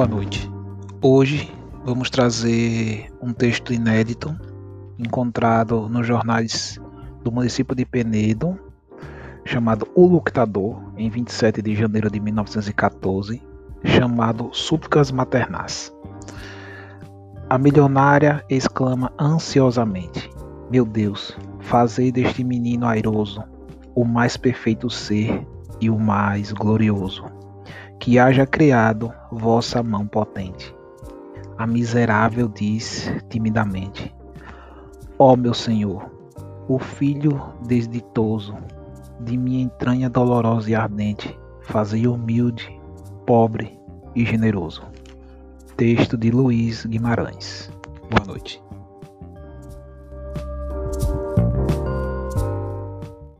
Boa noite. Hoje vamos trazer um texto inédito encontrado nos jornais do município de Penedo, chamado O Luctador, em 27 de janeiro de 1914, chamado Súplicas Maternais. A milionária exclama ansiosamente: Meu Deus, fazei deste menino airoso o mais perfeito ser e o mais glorioso que haja criado vossa mão potente. A miserável diz timidamente: Ó oh, meu Senhor, o filho desditoso de minha entranha dolorosa e ardente, fazei humilde, pobre e generoso. Texto de Luiz Guimarães. Boa noite.